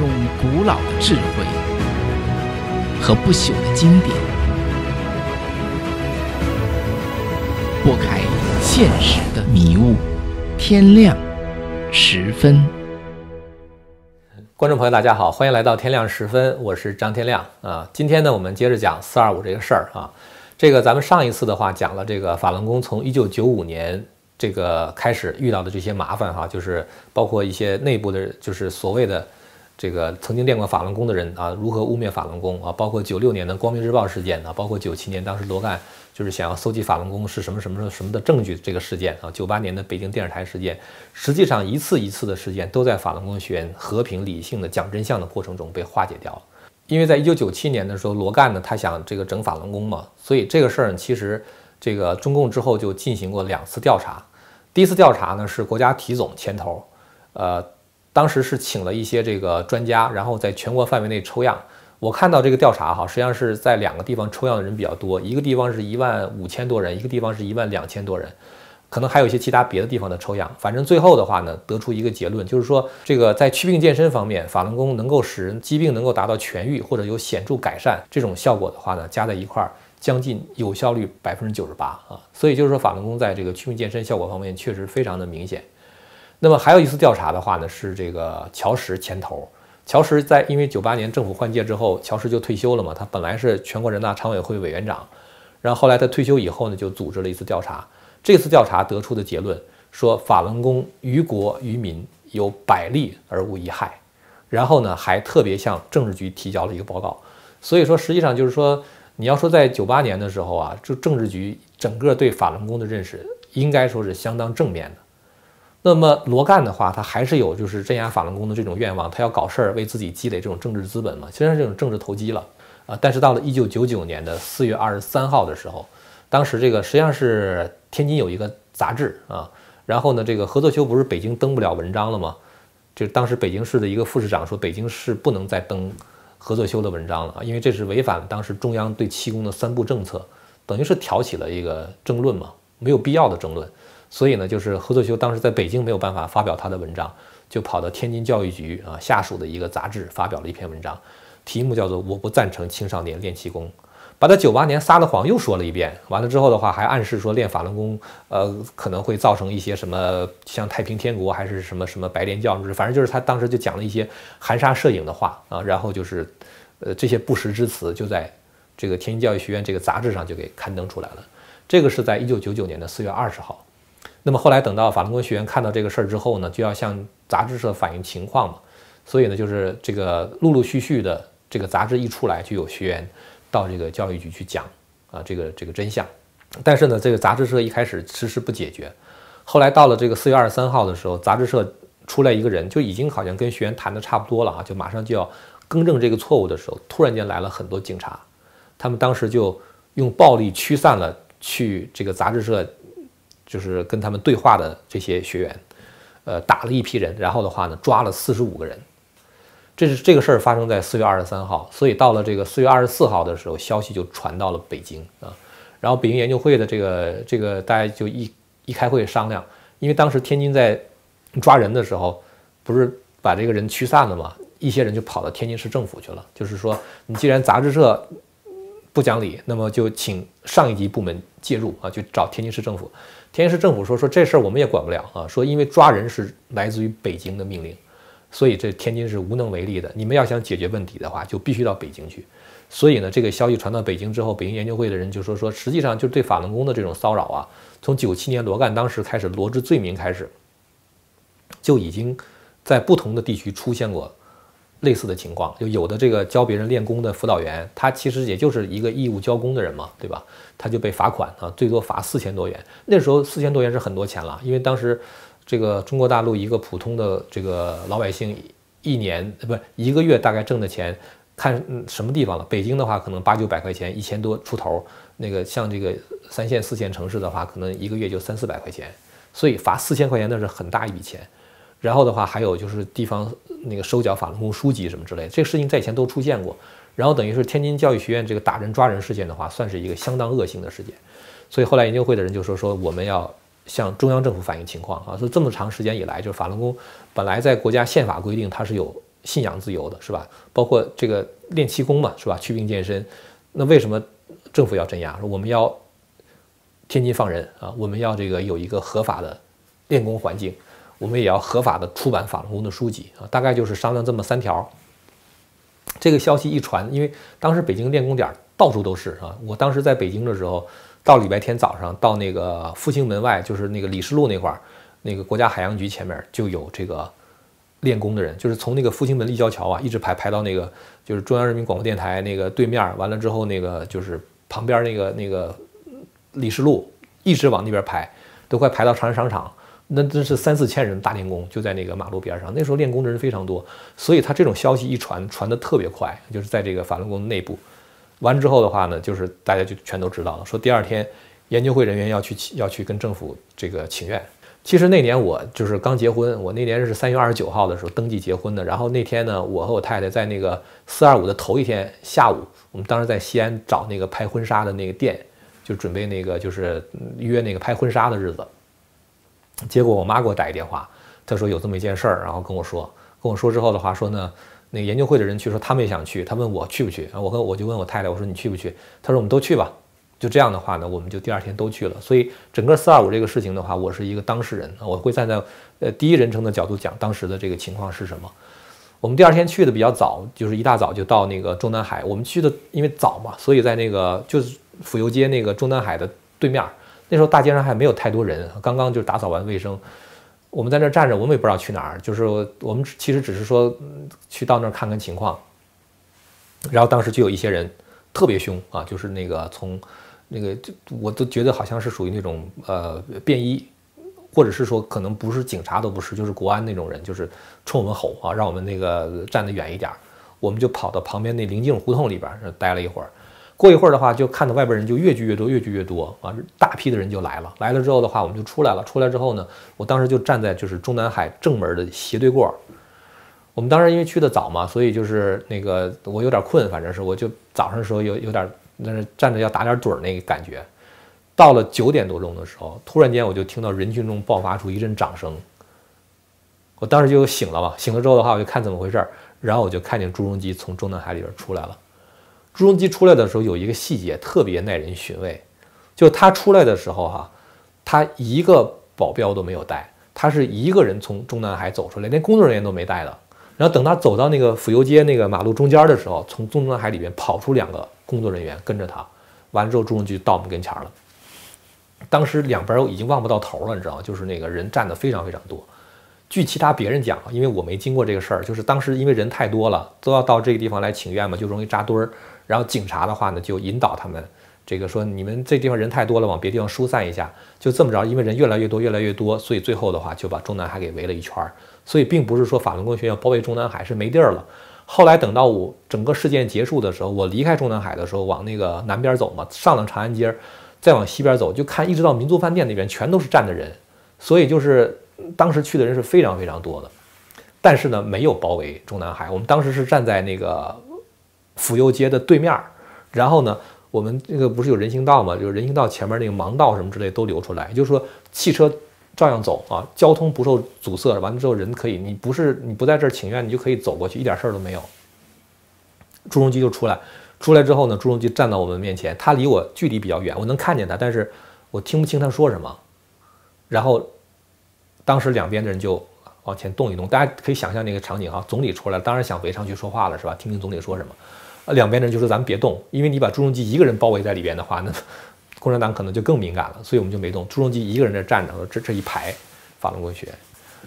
用古老的智慧和不朽的经典，拨开现实的迷雾。天亮十分，观众朋友，大家好，欢迎来到天亮十分，我是张天亮啊。今天呢，我们接着讲四二五这个事儿啊。这个咱们上一次的话讲了，这个法轮功从一九九五年这个开始遇到的这些麻烦哈，就是包括一些内部的，就是所谓的这个曾经练过法轮功的人啊，如何污蔑法轮功啊，包括九六年的光明日报事件啊，包括九七年当时罗干就是想要搜集法轮功是什么什么什么的证据这个事件啊，九八年的北京电视台事件，实际上一次一次的事件都在法轮功学院和平理性的讲真相的过程中被化解掉了。因为在一九九七年的时候，罗干呢，他想这个整法轮功嘛，所以这个事儿其实这个中共之后就进行过两次调查。第一次调查呢是国家体总牵头，呃，当时是请了一些这个专家，然后在全国范围内抽样。我看到这个调查哈，实际上是在两个地方抽样的人比较多，一个地方是一万五千多人，一个地方是一万两千多人。可能还有一些其他别的地方的抽样，反正最后的话呢，得出一个结论，就是说这个在祛病健身方面，法轮功能够使人疾病能够达到痊愈或者有显著改善这种效果的话呢，加在一块儿，将近有效率百分之九十八啊。所以就是说法轮功在这个祛病健身效果方面确实非常的明显。那么还有一次调查的话呢，是这个乔石牵头。乔石在因为九八年政府换届之后，乔石就退休了嘛，他本来是全国人大常委会委员长，然后后来他退休以后呢，就组织了一次调查。这次调查得出的结论说，法轮功于国于民有百利而无一害。然后呢，还特别向政治局提交了一个报告。所以说，实际上就是说，你要说在九八年的时候啊，就政治局整个对法轮功的认识，应该说是相当正面的。那么罗干的话，他还是有就是镇压法轮功的这种愿望，他要搞事儿，为自己积累这种政治资本嘛，虽然这种政治投机了啊。但是到了一九九九年的四月二十三号的时候。当时这个实际上是天津有一个杂志啊，然后呢，这个何作修不是北京登不了文章了吗？就当时北京市的一个副市长说，北京市不能再登何作修的文章了啊，因为这是违反当时中央对气功的三不政策，等于是挑起了一个争论嘛，没有必要的争论。所以呢，就是何作修当时在北京没有办法发表他的文章，就跑到天津教育局啊下属的一个杂志发表了一篇文章，题目叫做《我不赞成青少年练气功》。把他九八年撒的谎又说了一遍，完了之后的话，还暗示说练法轮功，呃，可能会造成一些什么，像太平天国还是什么什么白莲教，反正就是他当时就讲了一些含沙射影的话啊，然后就是，呃，这些不实之词就在这个天津教育学院这个杂志上就给刊登出来了。这个是在一九九九年的四月二十号。那么后来等到法轮功学员看到这个事儿之后呢，就要向杂志社反映情况嘛，所以呢，就是这个陆陆续续的这个杂志一出来，就有学员。到这个教育局去讲啊，这个这个真相，但是呢，这个杂志社一开始迟迟不解决，后来到了这个四月二十三号的时候，杂志社出来一个人，就已经好像跟学员谈的差不多了啊，就马上就要更正这个错误的时候，突然间来了很多警察，他们当时就用暴力驱散了去这个杂志社就是跟他们对话的这些学员，呃，打了一批人，然后的话呢，抓了四十五个人。这是这个事儿发生在四月二十三号，所以到了这个四月二十四号的时候，消息就传到了北京啊。然后北京研究会的这个这个大家就一一开会商量，因为当时天津在抓人的时候，不是把这个人驱散了吗？一些人就跑到天津市政府去了，就是说你既然杂志社不讲理，那么就请上一级部门介入啊，去找天津市政府。天津市政府说说这事儿我们也管不了啊，说因为抓人是来自于北京的命令。所以这天津是无能为力的。你们要想解决问题的话，就必须到北京去。所以呢，这个消息传到北京之后，北京研究会的人就说说，实际上就对法轮功的这种骚扰啊，从九七年罗干当时开始罗织罪名开始，就已经在不同的地区出现过类似的情况。就有的这个教别人练功的辅导员，他其实也就是一个义务教功的人嘛，对吧？他就被罚款啊，最多罚四千多元。那时候四千多元是很多钱了，因为当时。这个中国大陆一个普通的这个老百姓，一年不一个月大概挣的钱，看什么地方了。北京的话可能八九百块钱，一千多出头。那个像这个三线四线城市的话，可能一个月就三四百块钱。所以罚四千块钱那是很大一笔钱。然后的话还有就是地方那个收缴法轮功书籍什么之类，这个事情在以前都出现过。然后等于是天津教育学院这个打人抓人事件的话，算是一个相当恶性的事件。所以后来研究会的人就说说我们要。向中央政府反映情况啊，说这么长时间以来，就是法轮功本来在国家宪法规定它是有信仰自由的，是吧？包括这个练气功嘛，是吧？祛病健身，那为什么政府要镇压？说我们要天津放人啊，我们要这个有一个合法的练功环境，我们也要合法的出版法轮功的书籍啊，大概就是商量这么三条。这个消息一传，因为当时北京练功点到处都是啊，我当时在北京的时候，到礼拜天早上到那个复兴门外，就是那个李士路那块儿，那个国家海洋局前面就有这个。练功的人，就是从那个复兴门立交桥啊，一直排排到那个就是中央人民广播电台那个对面，完了之后那个就是旁边那个那个李士路，一直往那边排，都快排到长安商场。那真是三四千人大练功，就在那个马路边上。那时候练功的人非常多，所以他这种消息一传，传得特别快，就是在这个法轮功内部。完之后的话呢，就是大家就全都知道了，说第二天研究会人员要去要去跟政府这个请愿。其实那年我就是刚结婚，我那年是三月二十九号的时候登记结婚的。然后那天呢，我和我太太在那个四二五的头一天下午，我们当时在西安找那个拍婚纱的那个店，就准备那个就是约那个拍婚纱的日子。结果我妈给我打一电话，她说有这么一件事儿，然后跟我说，跟我说之后的话说呢，那个研究会的人去说他们也想去，他问我去不去啊？我和我就问我太太，我说你去不去？她说我们都去吧。就这样的话呢，我们就第二天都去了。所以整个四二五这个事情的话，我是一个当事人，我会站在呃第一人称的角度讲当时的这个情况是什么。我们第二天去的比较早，就是一大早就到那个中南海。我们去的因为早嘛，所以在那个就是府邮街那个中南海的对面。那时候大街上还没有太多人，刚刚就打扫完卫生。我们在那站着，我们也不知道去哪儿，就是我们其实只是说去到那儿看看情况。然后当时就有一些人特别凶啊，就是那个从。那个就我都觉得好像是属于那种呃便衣，或者是说可能不是警察都不是，就是国安那种人，就是冲我们吼啊，让我们那个站得远一点。我们就跑到旁边那灵境胡同里边待了一会儿。过一会儿的话，就看到外边人就越聚越多，越聚越多啊，大批的人就来了。来了之后的话，我们就出来了。出来之后呢，我当时就站在就是中南海正门的斜对过。我们当时因为去的早嘛，所以就是那个我有点困，反正是我就早上的时候有有点。那是站着要打点盹儿那个感觉，到了九点多钟的时候，突然间我就听到人群中爆发出一阵掌声，我当时就醒了嘛。醒了之后的话，我就看怎么回事儿，然后我就看见朱镕基从中南海里边出来了。朱镕基出来的时候有一个细节特别耐人寻味，就他出来的时候哈，他一个保镖都没有带，他是一个人从中南海走出来，连工作人员都没带的。然后等他走到那个府右街那个马路中间的时候，从中南海里边跑出两个。工作人员跟着他，完了之后，朱镕基到我们跟前了。当时两边已经望不到头了，你知道吗？就是那个人站的非常非常多。据其他别人讲，因为我没经过这个事儿，就是当时因为人太多了，都要到这个地方来请愿嘛，就容易扎堆儿。然后警察的话呢，就引导他们，这个说你们这地方人太多了，往别地方疏散一下。就这么着，因为人越来越多，越来越多，所以最后的话就把中南海给围了一圈儿。所以并不是说法轮功学院包围中南海是没地儿了。后来等到我整个事件结束的时候，我离开中南海的时候，往那个南边走嘛，上了长安街，再往西边走，就看一直到民族饭店那边全都是站的人，所以就是当时去的人是非常非常多的，但是呢没有包围中南海，我们当时是站在那个 府右街的对面，然后呢我们那个不是有人行道嘛，就是人行道前面那个盲道什么之类都留出来，也就是说汽车。照样走啊，交通不受阻塞。完了之后，人可以，你不是你不在这儿请愿，你就可以走过去，一点事儿都没有。朱镕基就出来，出来之后呢，朱镕基站到我们面前，他离我距离比较远，我能看见他，但是我听不清他说什么。然后，当时两边的人就往前动一动，大家可以想象那个场景哈，总理出来，当然想围上去说话了，是吧？听听总理说什么。呃，两边的人就说咱们别动，因为你把朱镕基一个人包围在里边的话，那。共产党可能就更敏感了，所以我们就没动。朱镕基一个人在站着，这这一排法轮功学员，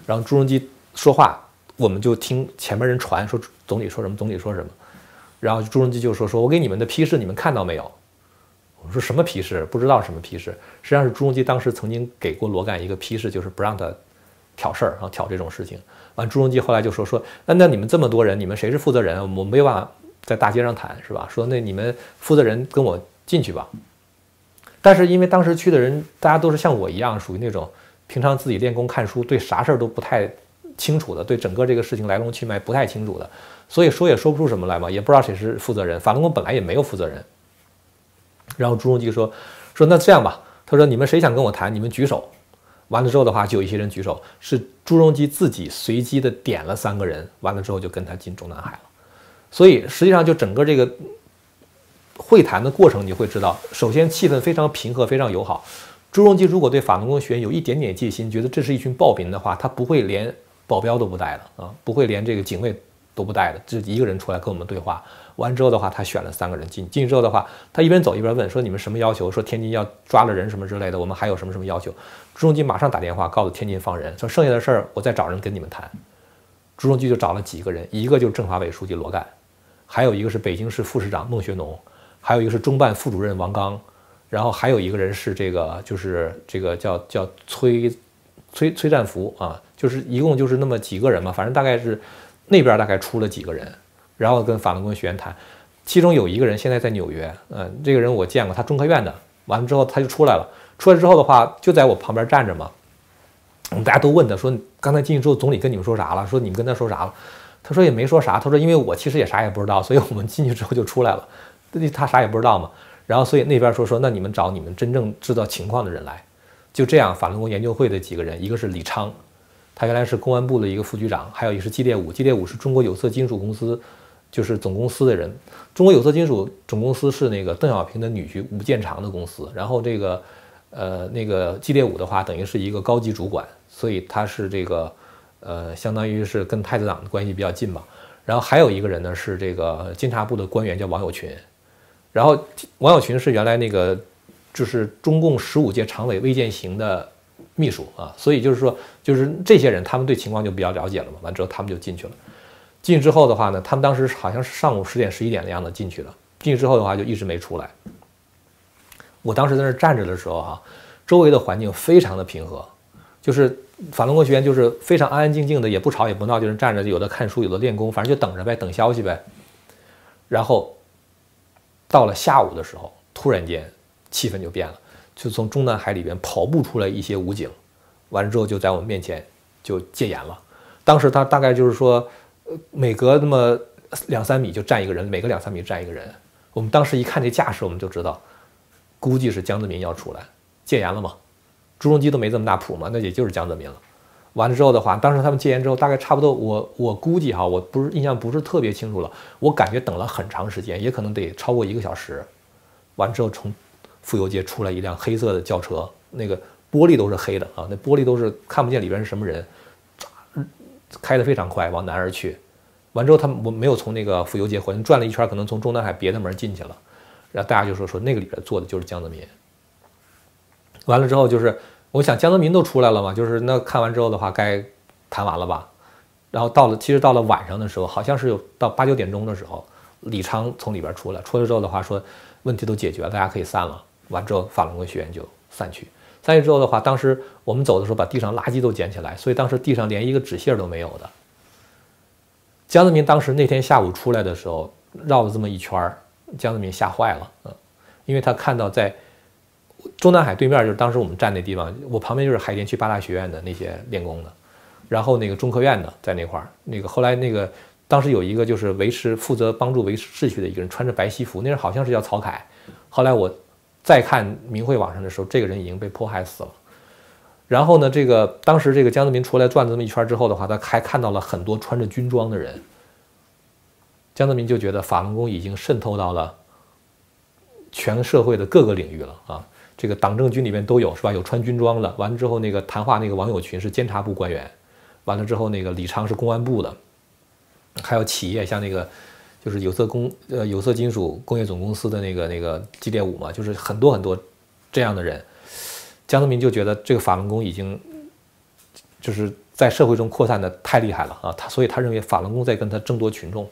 然后朱镕基说话，我们就听前面人传说总理说什么，总理说什么，然后朱镕基就说说我给你们的批示你们看到没有？我说什么批示？不知道什么批示。实际上是朱镕基当时曾经给过罗干一个批示，就是不让他挑事儿，然后挑这种事情。完，朱镕基后来就说说那那你们这么多人，你们谁是负责人？我没办法在大街上谈，是吧？说那你们负责人跟我进去吧。但是因为当时去的人，大家都是像我一样，属于那种平常自己练功看书，对啥事儿都不太清楚的，对整个这个事情来龙去脉不太清楚的，所以说也说不出什么来嘛，也不知道谁是负责人。法轮功本来也没有负责人。然后朱镕基说：“说那这样吧，他说你们谁想跟我谈，你们举手。完了之后的话，就有一些人举手，是朱镕基自己随机的点了三个人，完了之后就跟他进中南海了。所以实际上就整个这个会谈的过程，你会知道，首先气氛非常平和，非常友好。朱镕基如果对法轮功学员有一点点戒心，觉得这是一群暴民的话，他不会连保镖都不带的啊，不会连这个警卫都不带的，就一个人出来跟我们对话。完之后的话，他选了三个人进。进去之后的话，他一边走一边问说：“你们什么要求？说天津要抓了人什么之类的，我们还有什么什么要求？”朱镕基马上打电话告诉天津放人，说剩下的事儿我再找人跟你们谈。朱镕基就找了几个人，一个就是政法委书记罗干，还有一个是北京市副市长孟学农，还有一个是中办副主任王刚，然后还有一个人是这个就是这个叫叫崔崔崔占福啊，就是一共就是那么几个人嘛，反正大概是那边大概出了几个人。然后跟法轮功学员谈，其中有一个人现在在纽约，嗯，这个人我见过，他中科院的。完了之后他就出来了，出来之后的话就在我旁边站着嘛。大家都问他说：“刚才进去之后，总理跟你们说啥了？说你们跟他说啥了？”他说也没说啥。他说因为我其实也啥也不知道，所以我们进去之后就出来了。他啥也不知道嘛。然后所以那边说说那你们找你们真正知道情况的人来。就这样，法轮功研究会的几个人，一个是李昌，他原来是公安部的一个副局长，还有一个是季烈武，季烈武是中国有色金属公司。就是总公司的人，中国有色金属总公司是那个邓小平的女婿吴建长的公司。然后这个，呃，那个季烈武的话，等于是一个高级主管，所以他是这个，呃，相当于是跟太子党的关系比较近吧。然后还有一个人呢，是这个监察部的官员，叫王友群。然后王友群是原来那个，就是中共十五届常委魏建行的秘书啊。所以就是说，就是这些人，他们对情况就比较了解了嘛。完之后，他们就进去了。进去之后的话呢，他们当时好像是上午十点、十一点的样子进去了。进去之后的话，就一直没出来。我当时在那站着的时候哈，周围的环境非常的平和，就是法轮功学员就是非常安安静静的，也不吵也不闹，就是站着，有的看书，有的练功，反正就等着呗，等消息呗。然后到了下午的时候，突然间气氛就变了，就从中南海里边跑步出来一些武警，完了之后就在我们面前就戒严了。当时他大概就是说。呃，每隔那么两三米就站一个人，每隔两三米站一个人。我们当时一看这架势，我们就知道，估计是江泽民要出来戒严了嘛。朱镕基都没这么大谱嘛，那也就是江泽民了。完了之后的话，当时他们戒严之后，大概差不多，我我估计哈，我不是印象不是特别清楚了，我感觉等了很长时间，也可能得超过一个小时。完之后，从妇游街出来一辆黑色的轿车，那个玻璃都是黑的啊，那玻璃都是看不见里边是什么人。开得非常快，往南而去。完之后，他们我没有从那个妇游街回，转了一圈，可能从中南海别的门进去了。然后大家就说说那个里边坐的就是江泽民。完了之后，就是我想江泽民都出来了嘛，就是那看完之后的话，该谈完了吧。然后到了，其实到了晚上的时候，好像是有到八九点钟的时候，李昌从里边出来，出来之后的话说问题都解决了，大家可以散了。完之后，法轮功学员就散去。散去之后的话，当时我们走的时候把地上垃圾都捡起来，所以当时地上连一个纸屑都没有的。江泽民当时那天下午出来的时候，绕了这么一圈，江泽民吓坏了，嗯，因为他看到在中南海对面，就是当时我们站那地方，我旁边就是海淀区八大学院的那些练功的，然后那个中科院的在那块儿，那个后来那个当时有一个就是维持负责帮助维持秩序的一个人，穿着白西服，那人好像是叫曹凯，后来我。再看明慧网上的时候，这个人已经被迫害死了。然后呢，这个当时这个江泽民出来转这么一圈之后的话，他还看到了很多穿着军装的人。江泽民就觉得法轮功已经渗透到了全社会的各个领域了啊！这个党政军里面都有是吧？有穿军装的。完了之后，那个谈话那个王友群是监察部官员。完了之后，那个李昌是公安部的。还有企业，像那个。就是有色工呃有色金属工业总公司的那个那个季烈武嘛，就是很多很多这样的人，江泽民就觉得这个法轮功已经就是在社会中扩散的太厉害了啊，他所以他认为法轮功在跟他争夺群众。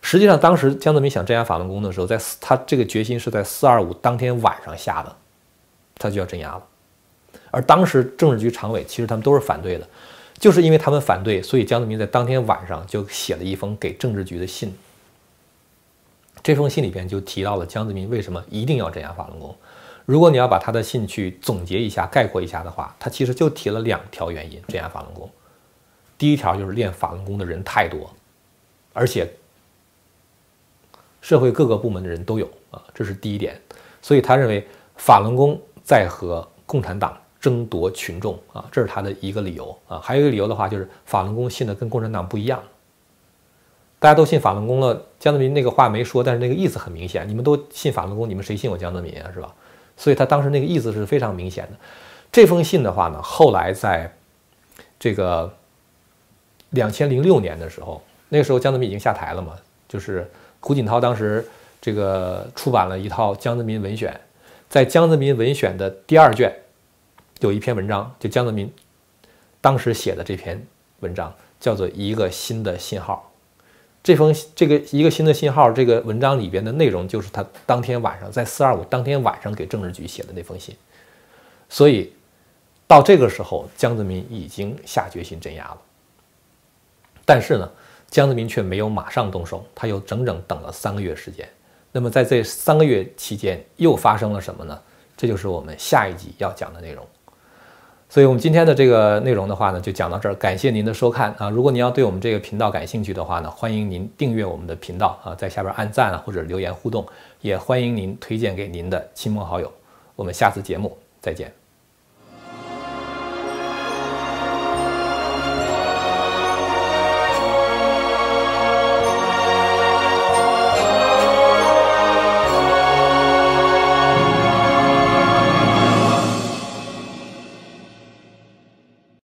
实际上当时江泽民想镇压法轮功的时候，在他这个决心是在四二五当天晚上下的，他就要镇压了。而当时政治局常委其实他们都是反对的，就是因为他们反对，所以江泽民在当天晚上就写了一封给政治局的信。这封信里边就提到了江泽民为什么一定要镇压法轮功。如果你要把他的信去总结一下、概括一下的话，他其实就提了两条原因镇压法轮功。第一条就是练法轮功的人太多，而且社会各个部门的人都有啊，这是第一点。所以他认为法轮功在和共产党争夺群众啊，这是他的一个理由啊。还有一个理由的话，就是法轮功信的跟共产党不一样。大家都信法轮功了，江泽民那个话没说，但是那个意思很明显。你们都信法轮功，你们谁信我江泽民啊？是吧？所以他当时那个意思是非常明显的。这封信的话呢，后来在这个两千零六年的时候，那个时候江泽民已经下台了嘛，就是胡锦涛当时这个出版了一套江泽民文选，在江泽民文选的第二卷有一篇文章，就江泽民当时写的这篇文章，叫做《一个新的信号》。这封这个一个新的信号，这个文章里边的内容就是他当天晚上在四二五当天晚上给政治局写的那封信，所以到这个时候，江泽民已经下决心镇压了。但是呢，江泽民却没有马上动手，他又整整等了三个月时间。那么在这三个月期间，又发生了什么呢？这就是我们下一集要讲的内容。所以，我们今天的这个内容的话呢，就讲到这儿。感谢您的收看啊！如果您要对我们这个频道感兴趣的话呢，欢迎您订阅我们的频道啊，在下边按赞啊，或者留言互动，也欢迎您推荐给您的亲朋好友。我们下次节目再见。